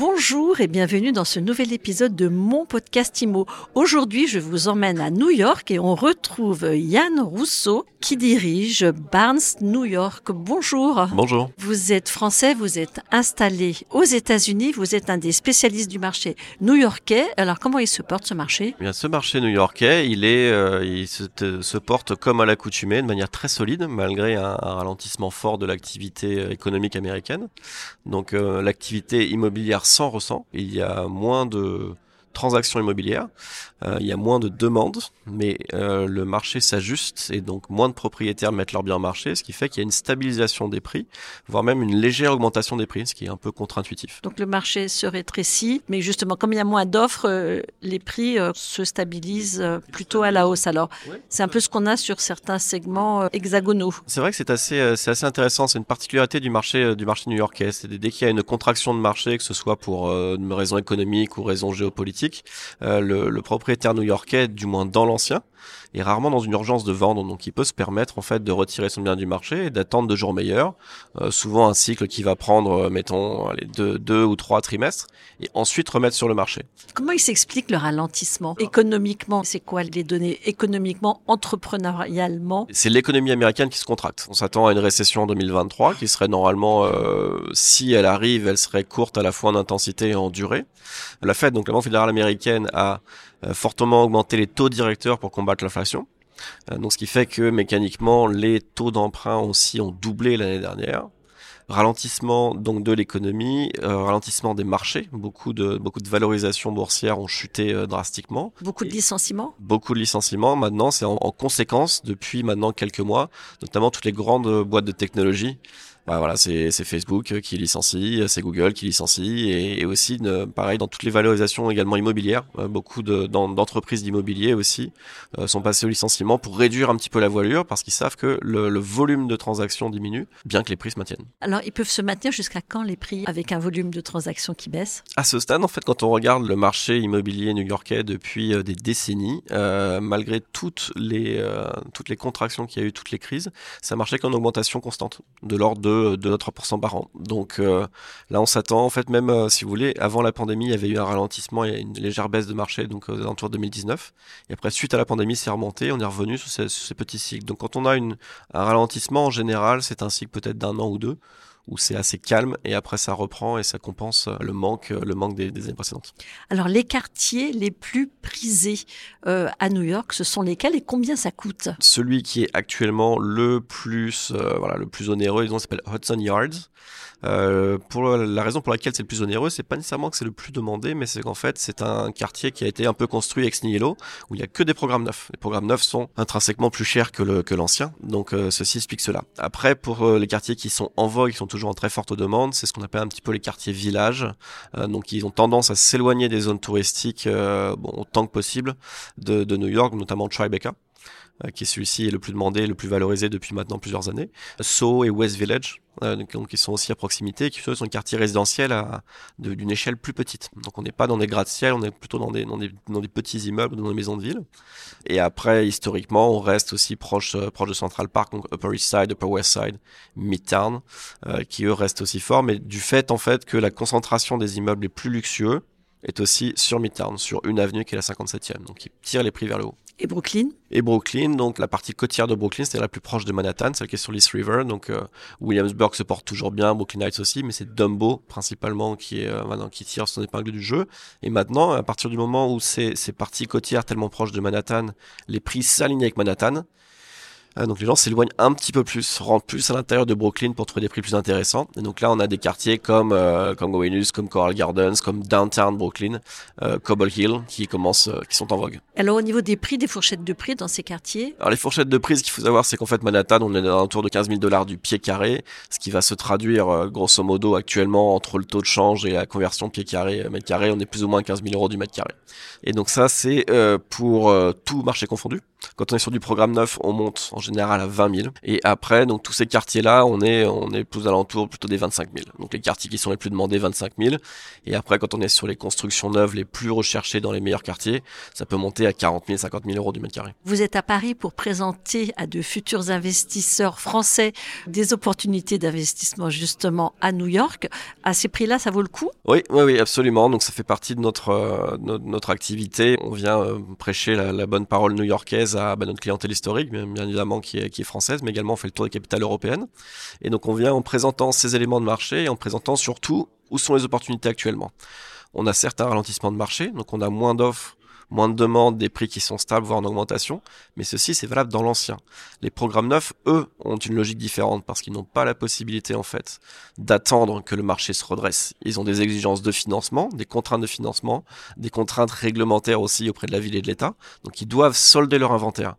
Bonjour et bienvenue dans ce nouvel épisode de mon podcast IMO. Aujourd'hui, je vous emmène à New York et on retrouve Yann Rousseau qui dirige Barnes New York. Bonjour. Bonjour. Vous êtes français, vous êtes installé aux États-Unis, vous êtes un des spécialistes du marché new-yorkais. Alors comment il se porte ce marché? Eh Bien, ce marché new-yorkais, il est, euh, il se, se, porte comme à l'accoutumée, de manière très solide, malgré un, un ralentissement fort de l'activité euh, économique américaine. Donc euh, l'activité immobilière s'en ressent. Il y a moins de transactions immobilières. Euh, il y a moins de demandes, mais euh, le marché s'ajuste et donc moins de propriétaires mettent leurs biens en marché, ce qui fait qu'il y a une stabilisation des prix, voire même une légère augmentation des prix, ce qui est un peu contre-intuitif. Donc le marché se rétrécit, mais justement comme il y a moins d'offres, euh, les prix se stabilisent plutôt à la hausse. Alors c'est un peu ce qu'on a sur certains segments hexagonaux. C'est vrai que c'est assez, c'est assez intéressant. C'est une particularité du marché du marché new-yorkais. C'est dès qu'il y a une contraction de marché, que ce soit pour une raison économique ou raison géopolitique, le, le propriétaire new-yorkais, du moins dans l'ancien, est rarement dans une urgence de vendre, donc il peut se permettre en fait de retirer son bien du marché et d'attendre de jours meilleurs. Euh, souvent un cycle qui va prendre, euh, mettons, les deux, deux ou trois trimestres, et ensuite remettre sur le marché. Comment il s'explique le ralentissement économiquement? C'est quoi les données économiquement, entrepreneurialement? C'est l'économie américaine qui se contracte. On s'attend à une récession en 2023 qui serait normalement, euh, si elle arrive, elle serait courte à la fois en intensité et en durée. La Fed, donc la Banque fédérale américaine, a fortement augmenté les taux directeurs pour combattre l'inflation. Euh, donc ce qui fait que mécaniquement les taux d'emprunt aussi ont doublé l'année dernière ralentissement donc de l'économie, euh, ralentissement des marchés, beaucoup de beaucoup de valorisations boursières ont chuté euh, drastiquement. Beaucoup de licenciements. Beaucoup de licenciements. Maintenant, c'est en, en, conséquence depuis maintenant quelques mois, notamment toutes les grandes boîtes de technologie bah voilà, c'est Facebook qui licencie, c'est Google qui licencie, et, et aussi, pareil, dans toutes les valorisations également immobilières, euh, beaucoup d'entreprises d'immobilier aussi euh, sont passées au licenciement pour réduire un petit peu la voilure, parce qu'ils savent que le, le, volume de transactions diminue, bien que les prix se maintiennent. Alors, ils peuvent se maintenir jusqu'à quand les prix avec un volume de transactions qui baisse? À ce stade, en fait, quand on regarde le marché immobilier new-yorkais depuis euh, des décennies, euh, malgré toutes les, euh, toutes les contractions qu'il y a eu, toutes les crises, ça marchait qu'en augmentation constante, de l'ordre de de, 3% par an. Donc euh, là, on s'attend, en fait, même euh, si vous voulez, avant la pandémie, il y avait eu un ralentissement, il y a une légère baisse de marché, donc aux alentours de 2019. Et après, suite à la pandémie, c'est remonté, on est revenu sur ces, sur ces, petits cycles. Donc quand on a un ralentissement, en général, c'est un cycle peut-être d'un an ou deux où c'est assez calme et après ça reprend et ça compense le manque, le manque des, des années précédentes. Alors les quartiers les plus prisés euh, à New York, ce sont lesquels et combien ça coûte? Celui qui est actuellement le plus, euh, voilà, le plus onéreux, disons, s'appelle Hudson Yards. Euh, pour la raison pour laquelle c'est le plus onéreux, c'est pas nécessairement que c'est le plus demandé, mais c'est qu'en fait c'est un quartier qui a été un peu construit ex nihilo, où il y a que des programmes neufs. Les programmes neufs sont intrinsèquement plus chers que le que l'ancien, donc euh, ceci explique cela. Après, pour euh, les quartiers qui sont en vogue, qui sont toujours en très forte demande, c'est ce qu'on appelle un petit peu les quartiers villages, euh, donc ils ont tendance à s'éloigner des zones touristiques, euh, bon autant que possible de, de New York, notamment Tribeca qui est celui-ci est le plus demandé, le plus valorisé depuis maintenant plusieurs années. Soho et West Village, euh, qui sont aussi à proximité, qui sont des quartiers résidentiels d'une échelle plus petite. Donc on n'est pas dans des gratte-ciel, on est plutôt dans des, dans des, dans des petits immeubles, dans des maisons de ville. Et après, historiquement, on reste aussi proche, euh, proche de Central Park, donc Upper East Side, Upper West Side, Midtown, euh, qui eux restent aussi forts, mais du fait en fait que la concentration des immeubles les plus luxueux est aussi sur Midtown, sur une avenue qui est la 57e, donc qui tire les prix vers le haut. Et Brooklyn? Et Brooklyn, donc la partie côtière de Brooklyn, c'est la plus proche de Manhattan, celle qui est sur l'East River. Donc euh, Williamsburg se porte toujours bien, Brooklyn Heights aussi, mais c'est Dumbo principalement qui est euh, maintenant qui tire son épingle du jeu. Et maintenant, à partir du moment où ces, ces parties côtières tellement proches de Manhattan, les prix s'alignent avec Manhattan, donc les gens s'éloignent un petit peu plus, rentrent plus à l'intérieur de Brooklyn pour trouver des prix plus intéressants. Et donc là, on a des quartiers comme euh, comme Gowanus, comme Coral Gardens, comme Downtown Brooklyn, euh, Cobble Hill, qui commencent, euh, qui sont en vogue. Alors au niveau des prix, des fourchettes de prix dans ces quartiers? Alors les fourchettes de prix, ce qu'il faut savoir, c'est qu'en fait Manhattan, on est autour de 15 000 dollars du pied carré, ce qui va se traduire euh, grosso modo actuellement entre le taux de change et la conversion pied carré mètre carré, on est plus ou moins 15 000 euros du mètre carré. Et donc ça, c'est pour tout marché confondu. Quand on est sur du programme neuf, on monte en général à 20 000. Et après, donc tous ces quartiers-là, on est, on est plus alentour plutôt des 25 000. Donc les quartiers qui sont les plus demandés, 25 000. Et après, quand on est sur les constructions neuves les plus recherchées dans les meilleurs quartiers, ça peut monter à 40 000, 50 000 euros du mètre carré. Vous êtes à Paris pour présenter à de futurs investisseurs français des opportunités d'investissement justement à New York. À ces prix-là, ça vaut le coup? Oui, oui, oui, absolument. Donc ça fait partie de notre, euh, notre, notre, activité. On vient euh, prêcher la, la, bonne parole new-yorkaise à bah, notre clientèle historique, bien, évidemment qui est, française, mais également on fait le tour des capitales européennes. Et donc on vient en présentant ces éléments de marché et en présentant surtout où sont les opportunités actuellement. On a certains ralentissements de marché, donc on a moins d'offres moins de demandes, des prix qui sont stables, voire en augmentation. Mais ceci, c'est valable dans l'ancien. Les programmes neufs, eux, ont une logique différente parce qu'ils n'ont pas la possibilité, en fait, d'attendre que le marché se redresse. Ils ont des exigences de financement, des contraintes de financement, des contraintes réglementaires aussi auprès de la ville et de l'État. Donc, ils doivent solder leur inventaire.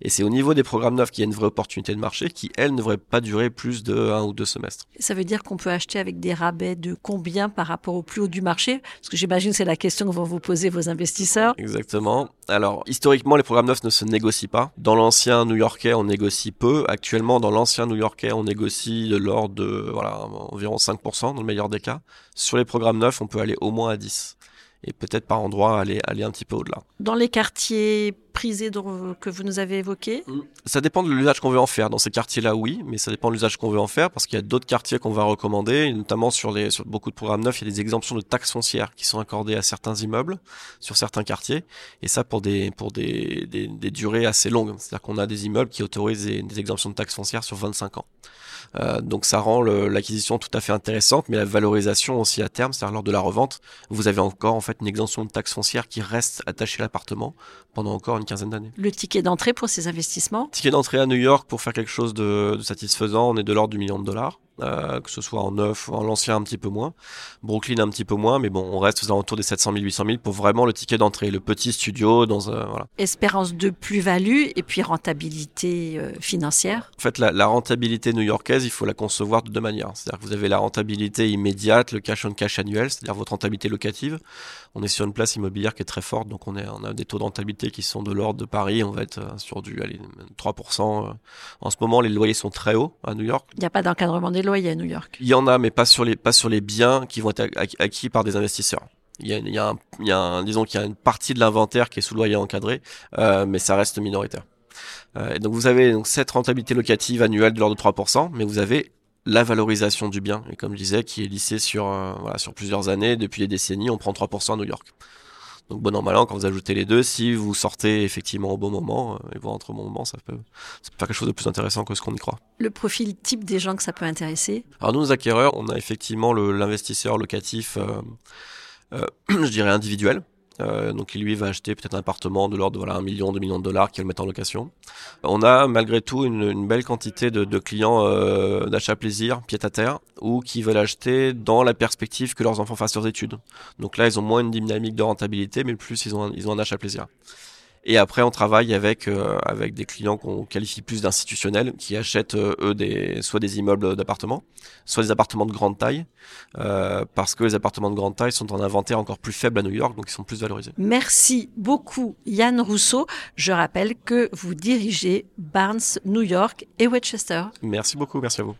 Et c'est au niveau des programmes neufs qu'il y a une vraie opportunité de marché qui, elle, ne devrait pas durer plus de un ou deux semestres. Ça veut dire qu'on peut acheter avec des rabais de combien par rapport au plus haut du marché? Parce que j'imagine c'est la question que vont vous poser vos investisseurs. Exactement. Alors, historiquement, les programmes neufs ne se négocient pas. Dans l'ancien new-yorkais, on négocie peu. Actuellement, dans l'ancien new-yorkais, on négocie de l'ordre de voilà, environ 5% dans le meilleur des cas. Sur les programmes neufs, on peut aller au moins à 10 et peut-être par endroit aller, aller un petit peu au-delà. Dans les quartiers que vous nous avez évoqués Ça dépend de l'usage qu'on veut en faire. Dans ces quartiers-là, oui, mais ça dépend de l'usage qu'on veut en faire parce qu'il y a d'autres quartiers qu'on va recommander, notamment sur, les, sur beaucoup de programmes neufs, il y a des exemptions de taxes foncières qui sont accordées à certains immeubles sur certains quartiers et ça pour des, pour des, des, durées assez longues. C'est-à-dire qu'on a des immeubles qui autorisent des, des exemptions de taxes foncières sur 25 ans. Euh, donc ça rend l'acquisition tout à fait intéressante, mais la valorisation aussi à terme, c'est-à-dire lors de la revente, vous avez encore en fait une exemption de taxes foncières qui reste attachée à l'appartement pendant encore une quinzaine d'années. Le ticket d'entrée pour ces investissements? Ticket d'entrée à New York pour faire quelque chose de, de satisfaisant, on est de l'ordre du million de dollars. Euh, que ce soit en neuf ou en l'ancien un petit peu moins, Brooklyn un petit peu moins, mais bon, on reste aux alentours des 700 000, 800 000 pour vraiment le ticket d'entrée, le petit studio dans un, voilà. Espérance de plus-value et puis rentabilité euh, financière. En fait, la, la, rentabilité new-yorkaise, il faut la concevoir de deux manières. C'est-à-dire que vous avez la rentabilité immédiate, le cash on cash annuel, c'est-à-dire votre rentabilité locative. On est sur une place immobilière qui est très forte, donc on, est, on a des taux de rentabilité qui sont de l'ordre de Paris, on va être sur du allez, 3%. En ce moment, les loyers sont très hauts à New York. Il n'y a pas d'encadrement des loyers New York. Il y en a, mais pas sur les, pas sur les biens qui vont être acquis par des investisseurs. Il y a, un, disons qu'il y a une partie de l'inventaire qui est sous loyer encadré, euh, mais ça reste minoritaire. Euh, donc vous avez donc cette rentabilité locative annuelle de l'ordre de 3%, mais vous avez la valorisation du bien, et comme je disais, qui est lissée sur, euh, voilà, sur plusieurs années, depuis des décennies, on prend 3% à New York. Donc bon an mal an, quand vous ajoutez les deux, si vous sortez effectivement au bon moment euh, et vous rentrez au bon moment, ça peut, ça peut faire quelque chose de plus intéressant que ce qu'on y croit. Le profil type des gens que ça peut intéresser Alors nous, nos acquéreurs, on a effectivement l'investisseur locatif, euh, euh, je dirais individuel. Euh, donc il lui va acheter peut-être un appartement de l'ordre de voilà, 1 million, 2 millions de dollars qu'il va mettre en location. On a malgré tout une, belle quantité de, clients euh, d'achat plaisir, pied à terre, ou qui veulent acheter dans la perspective que leurs enfants fassent leurs études. Donc là, ils ont moins une dynamique de rentabilité, mais plus ils ont ils ont un achat plaisir. Et après, on travaille avec euh, avec des clients qu'on qualifie plus d'institutionnels, qui achètent euh, eux des soit des immeubles d'appartements, soit des appartements de grande taille, euh, parce que les appartements de grande taille sont en inventaire encore plus faible à New York, donc ils sont plus valorisés. Merci beaucoup, Yann Rousseau. Je rappelle que vous dirigez Barnes, New York et Westchester. Merci beaucoup, merci à vous.